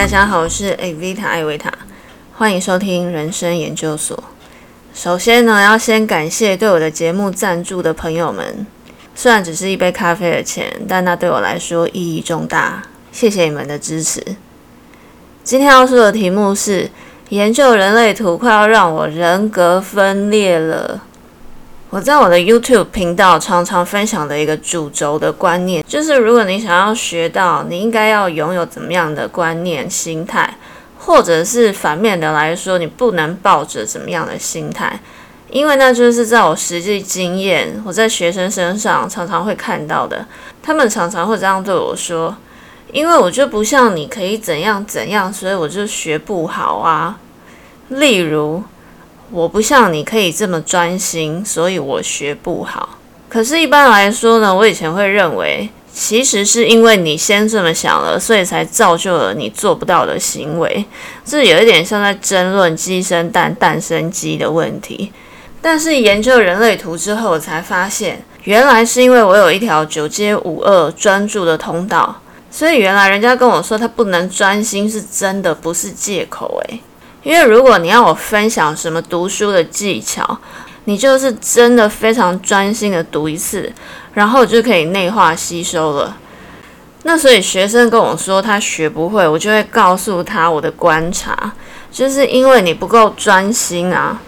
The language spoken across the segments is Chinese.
大家好，我是 Avita 艾维塔，欢迎收听人生研究所。首先呢，要先感谢对我的节目赞助的朋友们，虽然只是一杯咖啡的钱，但那对我来说意义重大。谢谢你们的支持。今天要说的题目是：研究人类图快要让我人格分裂了。我在我的 YouTube 频道常常分享的一个主轴的观念，就是如果你想要学到，你应该要拥有怎么样的观念、心态，或者是反面的来说，你不能抱着怎么样的心态，因为那就是在我实际经验，我在学生身上常常会看到的，他们常常会这样对我说：“因为我就不像你可以怎样怎样，所以我就学不好啊。”例如。我不像你可以这么专心，所以我学不好。可是，一般来说呢，我以前会认为，其实是因为你先这么想了，所以才造就了你做不到的行为。这有一点像在争论鸡生蛋，蛋生鸡的问题。但是研究人类图之后，我才发现，原来是因为我有一条九阶五二专注的通道，所以原来人家跟我说他不能专心，是真的，不是借口。诶。因为如果你要我分享什么读书的技巧，你就是真的非常专心的读一次，然后就可以内化吸收了。那所以学生跟我说他学不会，我就会告诉他我的观察，就是因为你不够专心啊。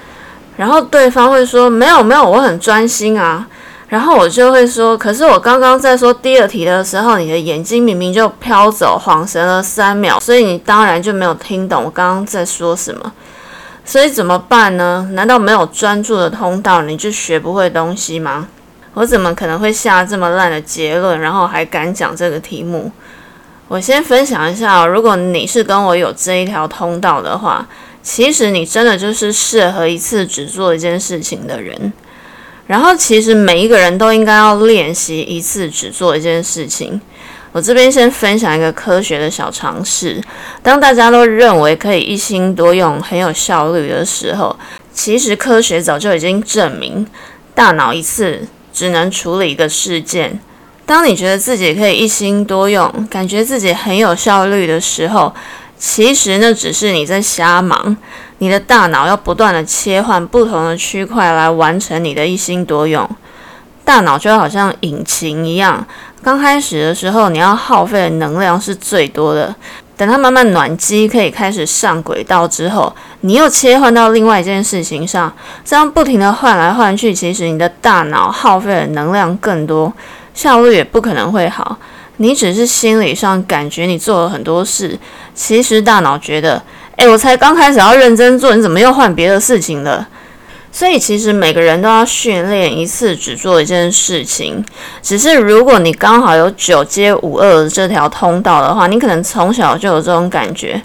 然后对方会说没有没有，我很专心啊。然后我就会说，可是我刚刚在说第二题的时候，你的眼睛明明就飘走，晃神了三秒，所以你当然就没有听懂我刚刚在说什么。所以怎么办呢？难道没有专注的通道，你就学不会东西吗？我怎么可能会下这么烂的结论，然后还敢讲这个题目？我先分享一下，如果你是跟我有这一条通道的话，其实你真的就是适合一次只做一件事情的人。然后，其实每一个人都应该要练习一次只做一件事情。我这边先分享一个科学的小常识：当大家都认为可以一心多用、很有效率的时候，其实科学早就已经证明，大脑一次只能处理一个事件。当你觉得自己可以一心多用，感觉自己很有效率的时候，其实那只是你在瞎忙。你的大脑要不断的切换不同的区块来完成你的一心多用。大脑就好像引擎一样，刚开始的时候你要耗费的能量是最多的。等它慢慢暖机，可以开始上轨道之后，你又切换到另外一件事情上，这样不停的换来换去，其实你的大脑耗费的能量更多，效率也不可能会好。你只是心理上感觉你做了很多事，其实大脑觉得。哎，我才刚开始要认真做，你怎么又换别的事情了？所以其实每个人都要训练一次只做一件事情。只是如果你刚好有九阶五二这条通道的话，你可能从小就有这种感觉，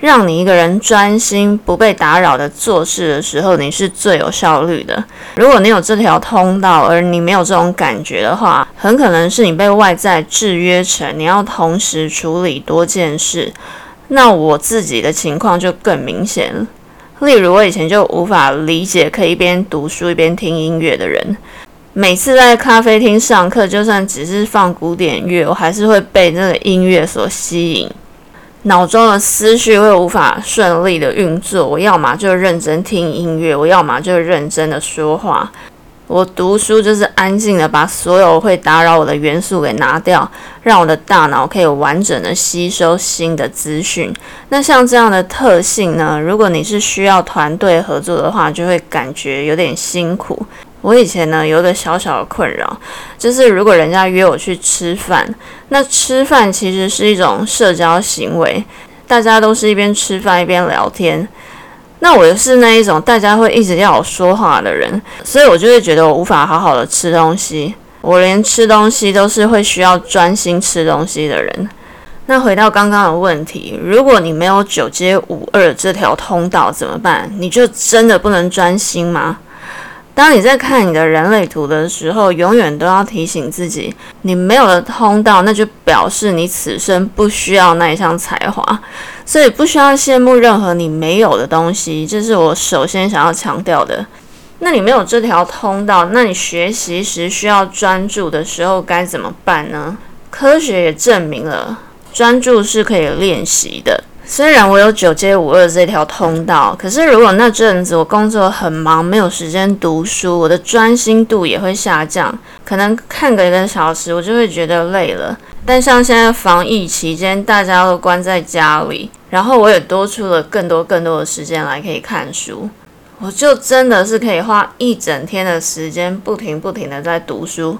让你一个人专心不被打扰的做事的时候，你是最有效率的。如果你有这条通道，而你没有这种感觉的话，很可能是你被外在制约成你要同时处理多件事。那我自己的情况就更明显了。例如，我以前就无法理解可以一边读书一边听音乐的人。每次在咖啡厅上课，就算只是放古典乐，我还是会被那个音乐所吸引，脑中的思绪会无法顺利的运作。我要么就认真听音乐，我要么就认真的说话。我读书就是安静的把所有会打扰我的元素给拿掉，让我的大脑可以完整的吸收新的资讯。那像这样的特性呢？如果你是需要团队合作的话，就会感觉有点辛苦。我以前呢有一个小小的困扰，就是如果人家约我去吃饭，那吃饭其实是一种社交行为，大家都是一边吃饭一边聊天。那我是那一种大家会一直要我说话的人，所以我就会觉得我无法好好的吃东西。我连吃东西都是会需要专心吃东西的人。那回到刚刚的问题，如果你没有九阶五二这条通道怎么办？你就真的不能专心吗？当你在看你的人类图的时候，永远都要提醒自己，你没有了通道，那就表示你此生不需要那一项才华，所以不需要羡慕任何你没有的东西。这是我首先想要强调的。那你没有这条通道，那你学习时需要专注的时候该怎么办呢？科学也证明了，专注是可以练习的。虽然我有九街五二这条通道，可是如果那阵子我工作很忙，没有时间读书，我的专心度也会下降。可能看个一个小时，我就会觉得累了。但像现在防疫期间，大家都关在家里，然后我也多出了更多更多的时间来可以看书，我就真的是可以花一整天的时间，不停不停的在读书，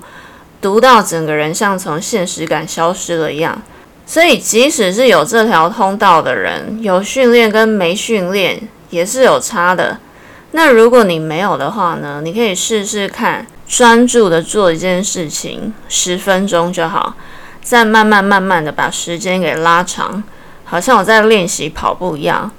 读到整个人像从现实感消失了一样。所以，即使是有这条通道的人，有训练跟没训练也是有差的。那如果你没有的话呢？你可以试试看，专注的做一件事情，十分钟就好，再慢慢慢慢的把时间给拉长，好像我在练习跑步一样。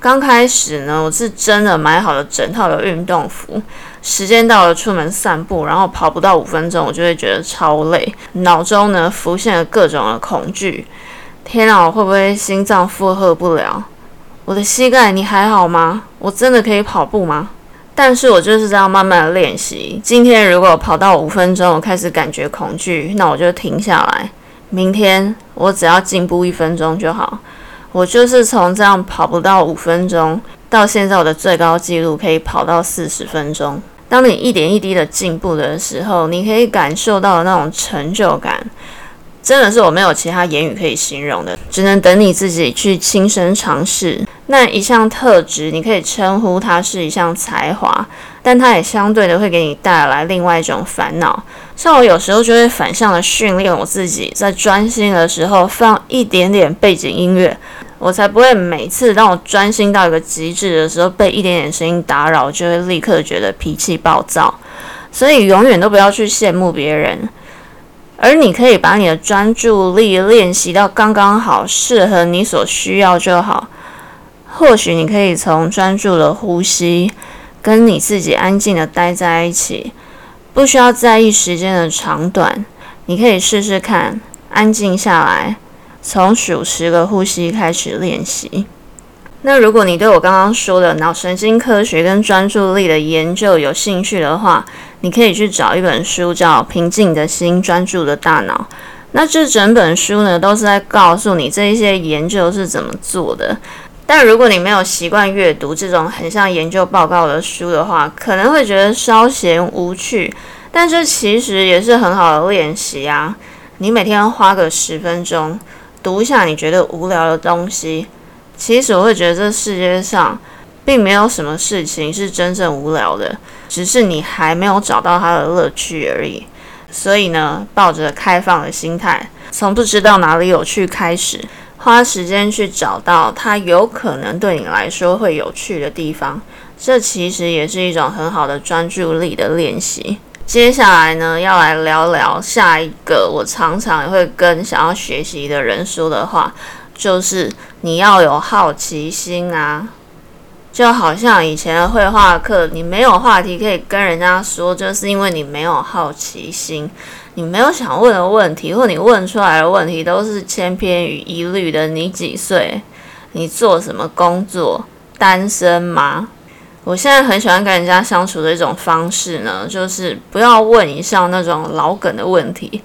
刚开始呢，我是真的买好了整套的运动服，时间到了出门散步，然后跑不到五分钟，我就会觉得超累，脑中呢浮现了各种的恐惧。天啊，我会不会心脏负荷不了？我的膝盖，你还好吗？我真的可以跑步吗？但是我就是这样慢慢的练习。今天如果跑到五分钟，我开始感觉恐惧，那我就停下来。明天我只要进步一分钟就好。我就是从这样跑不到五分钟，到现在我的最高纪录可以跑到四十分钟。当你一点一滴的进步的时候，你可以感受到那种成就感，真的是我没有其他言语可以形容的，只能等你自己去亲身尝试。那一项特质，你可以称呼它是一项才华，但它也相对的会给你带来另外一种烦恼。像我有时候就会反向的训练我自己，在专心的时候放一点点背景音乐，我才不会每次让我专心到一个极致的时候被一点点声音打扰，就会立刻觉得脾气暴躁。所以永远都不要去羡慕别人，而你可以把你的专注力练习到刚刚好，适合你所需要就好。或许你可以从专注的呼吸，跟你自己安静的待在一起。不需要在意时间的长短，你可以试试看，安静下来，从数十个呼吸开始练习。那如果你对我刚刚说的脑神经科学跟专注力的研究有兴趣的话，你可以去找一本书，叫《平静的心，专注的大脑》。那这整本书呢，都是在告诉你这一些研究是怎么做的。但如果你没有习惯阅读这种很像研究报告的书的话，可能会觉得稍嫌无趣。但这其实也是很好的练习啊！你每天花个十分钟读一下你觉得无聊的东西，其实我会觉得这世界上并没有什么事情是真正无聊的，只是你还没有找到它的乐趣而已。所以呢，抱着开放的心态，从不知道哪里有趣开始。花时间去找到它有可能对你来说会有趣的地方，这其实也是一种很好的专注力的练习。接下来呢，要来聊聊下一个我常常也会跟想要学习的人说的话，就是你要有好奇心啊。就好像以前的绘画课，你没有话题可以跟人家说，就是因为你没有好奇心。你没有想问的问题，或你问出来的问题都是千篇一律的。你几岁？你做什么工作？单身吗？我现在很喜欢跟人家相处的一种方式呢，就是不要问一项那种老梗的问题，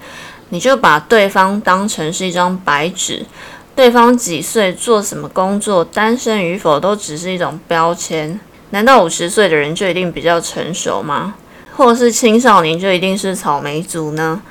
你就把对方当成是一张白纸。对方几岁？做什么工作？单身与否都只是一种标签。难道五十岁的人就一定比较成熟吗？或是青少年就一定是草莓族呢？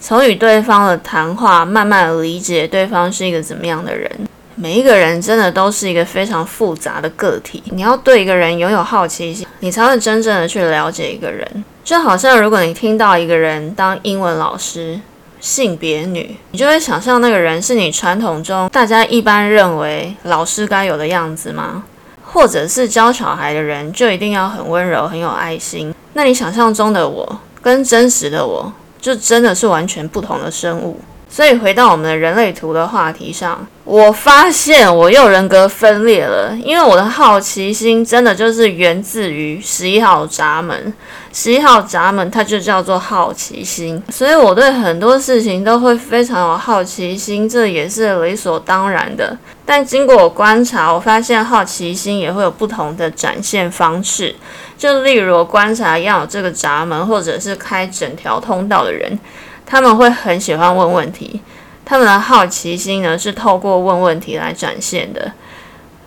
从与对方的谈话，慢慢理解对方是一个怎么样的人。每一个人真的都是一个非常复杂的个体。你要对一个人拥有好奇心，你才会真正的去了解一个人。就好像如果你听到一个人当英文老师，性别女，你就会想象那个人是你传统中大家一般认为老师该有的样子吗？或者是教小孩的人就一定要很温柔、很有爱心？那你想象中的我跟真实的我，就真的是完全不同的生物。所以回到我们的人类图的话题上，我发现我又人格分裂了，因为我的好奇心真的就是源自于十一号闸门。十一号闸门它就叫做好奇心，所以我对很多事情都会非常有好奇心，这也是理所当然的。但经过我观察，我发现好奇心也会有不同的展现方式。就例如我观察要有这个闸门，或者是开整条通道的人。他们会很喜欢问问题，他们的好奇心呢是透过问问题来展现的。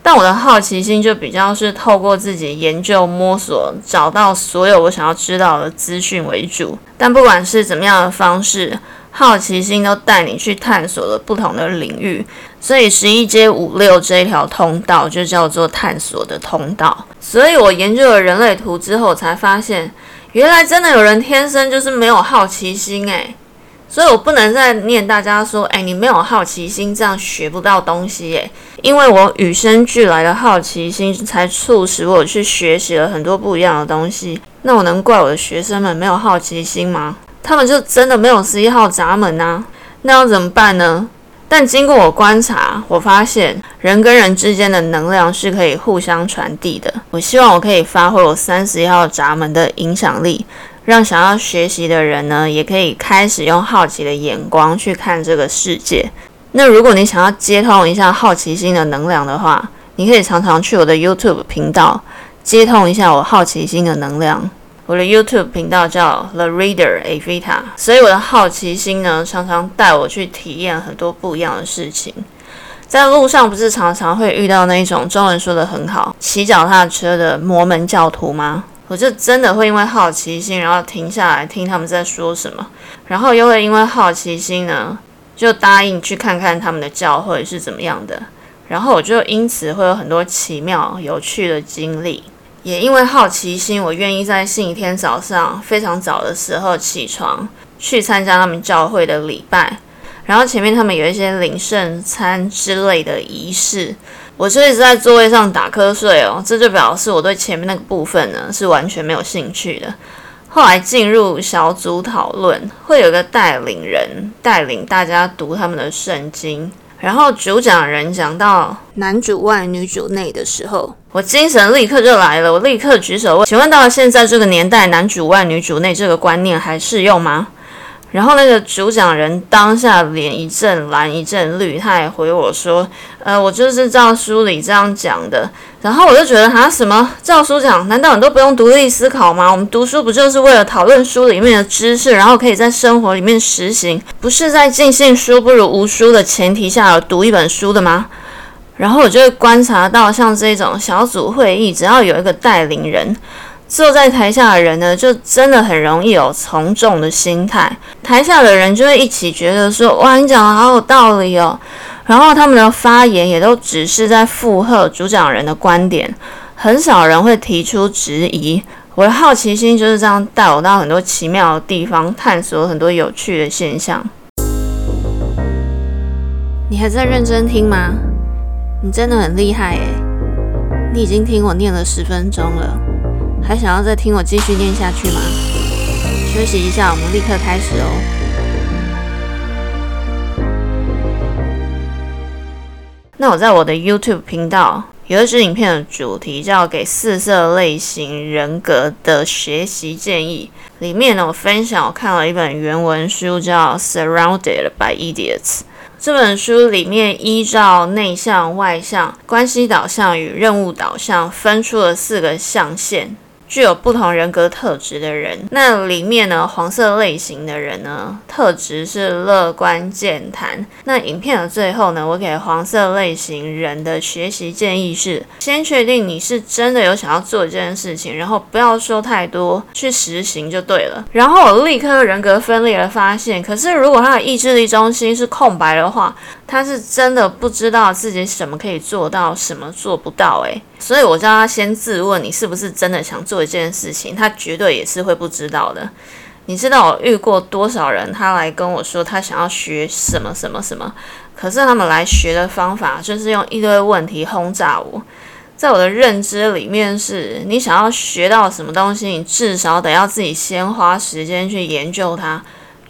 但我的好奇心就比较是透过自己研究摸索，找到所有我想要知道的资讯为主。但不管是怎么样的方式，好奇心都带你去探索了不同的领域。所以十一街五六这一条通道就叫做探索的通道。所以我研究了人类图之后，才发现原来真的有人天生就是没有好奇心诶。所以我不能再念大家说，哎，你没有好奇心，这样学不到东西耶。因为我与生俱来的好奇心，才促使我去学习了很多不一样的东西。那我能怪我的学生们没有好奇心吗？他们就真的没有十一号闸门呐？那要怎么办呢？但经过我观察，我发现人跟人之间的能量是可以互相传递的。我希望我可以发挥我三十一号闸门的影响力。让想要学习的人呢，也可以开始用好奇的眼光去看这个世界。那如果你想要接通一下好奇心的能量的话，你可以常常去我的 YouTube 频道接通一下我好奇心的能量。我的 YouTube 频道叫 The Reader Avita，所以我的好奇心呢，常常带我去体验很多不一样的事情。在路上不是常常会遇到那种中文说的很好、骑脚踏车的摩门教徒吗？我就真的会因为好奇心，然后停下来听他们在说什么，然后又会因为好奇心呢，就答应去看看他们的教会是怎么样的，然后我就因此会有很多奇妙有趣的经历。也因为好奇心，我愿意在星期天早上非常早的时候起床，去参加他们教会的礼拜，然后前面他们有一些领圣餐之类的仪式。我就一直在座位上打瞌睡哦，这就表示我对前面那个部分呢是完全没有兴趣的。后来进入小组讨论，会有个带领人带领大家读他们的圣经，然后主讲人讲到男主外女主内的时候，我精神立刻就来了，我立刻举手问：请问到了现在这个年代，男主外女主内这个观念还适用吗？然后那个主讲人当下脸一阵蓝一阵绿，他也回我说：“呃，我就是照书里这样讲的。”然后我就觉得他什么照书讲？难道你都不用独立思考吗？我们读书不就是为了讨论书里面的知识，然后可以在生活里面实行？不是在尽信书不如无书的前提下读一本书的吗？然后我就会观察到，像这种小组会议，只要有一个带领人。坐在台下的人呢，就真的很容易有从众的心态。台下的人就会一起觉得说：“哇，你讲的好有道理哦。”然后他们的发言也都只是在附和主讲人的观点，很少人会提出质疑。我的好奇心就是这样带我到很多奇妙的地方，探索很多有趣的现象。你还在认真听吗？你真的很厉害诶，你已经听我念了十分钟了。还想要再听我继续念下去吗？休息一下，我们立刻开始哦。那我在我的 YouTube 频道有一支影片的主题叫“给四色类型人格的学习建议”，里面呢我分享我看了一本原文书叫《Surrounded by Idiots》。这本书里面依照内向、外向、关系导向与任务导向分出了四个象限。具有不同人格特质的人，那里面呢，黄色类型的人呢，特质是乐观健谈。那影片的最后呢，我给黄色类型人的学习建议是：先确定你是真的有想要做这件事情，然后不要说太多，去实行就对了。然后我立刻人格分裂了，发现，可是如果他的意志力中心是空白的话，他是真的不知道自己什么可以做到，什么做不到。诶，所以我叫他先自问，你是不是真的想做一件事情？他绝对也是会不知道的。你知道我遇过多少人，他来跟我说他想要学什么什么什么，可是他们来学的方法就是用一堆问题轰炸我。在我的认知里面，是你想要学到什么东西，你至少得要自己先花时间去研究它。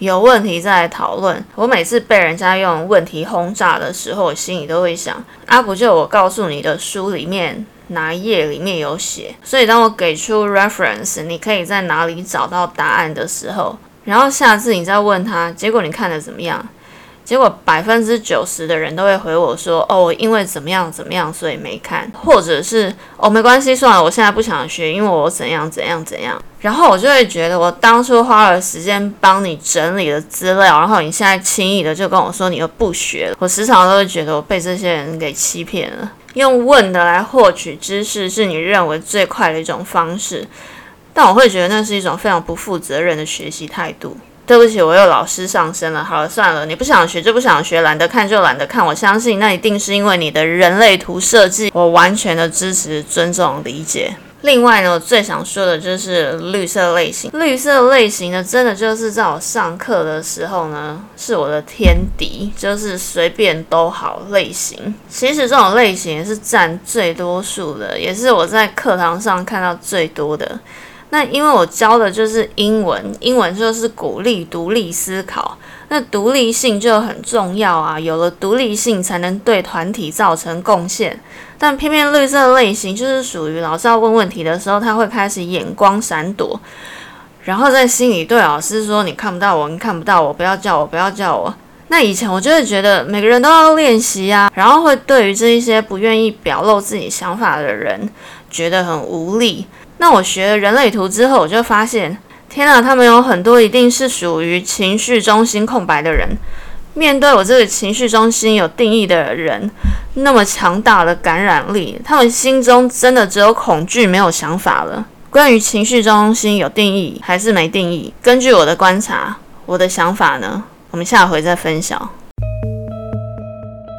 有问题再来讨论。我每次被人家用问题轰炸的时候，我心里都会想：啊，不就我告诉你的书里面哪一页里面有写？所以当我给出 reference，你可以在哪里找到答案的时候，然后下次你再问他，结果你看的怎么样？结果百分之九十的人都会回我说：“哦，因为怎么样怎么样，所以没看。”或者是“哦，没关系，算了，我现在不想学，因为我怎样怎样怎样。”然后我就会觉得，我当初花了时间帮你整理了资料，然后你现在轻易的就跟我说你又不学了。我时常都会觉得我被这些人给欺骗了。用问的来获取知识是你认为最快的一种方式，但我会觉得那是一种非常不负责任的学习态度。对不起，我又老师上身了。好了，算了，你不想学就不想学，懒得看就懒得看。我相信那一定是因为你的人类图设计，我完全的支持、尊重、理解。另外呢，我最想说的就是绿色类型。绿色类型呢，真的就是在我上课的时候呢，是我的天敌，就是随便都好类型。其实这种类型也是占最多数的，也是我在课堂上看到最多的。那因为我教的就是英文，英文就是鼓励独立思考，那独立性就很重要啊。有了独立性，才能对团体造成贡献。但偏偏绿色类型就是属于老师要问问题的时候，他会开始眼光闪躲，然后在心里对老师说：“你看不到我，你看不到我，不要叫我，不要叫我。”那以前我就会觉得每个人都要练习啊，然后会对于这一些不愿意表露自己想法的人觉得很无力。那我学了人类图之后，我就发现，天啊，他们有很多一定是属于情绪中心空白的人。面对我这个情绪中心有定义的人，那么强大的感染力，他们心中真的只有恐惧，没有想法了。关于情绪中心有定义还是没定义，根据我的观察，我的想法呢，我们下回再分享。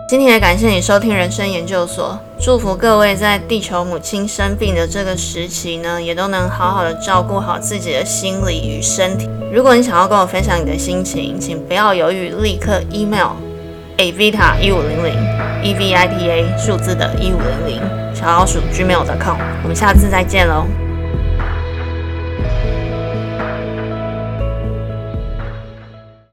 今天也感谢你收听人生研究所，祝福各位在地球母亲生病的这个时期呢，也都能好好的照顾好自己的心理与身体。如果你想要跟我分享你的心情，请不要犹豫，立刻 email avita 一五零零 e v i t a 数字的一五零零小老鼠 gmail.com，我们下次再见喽。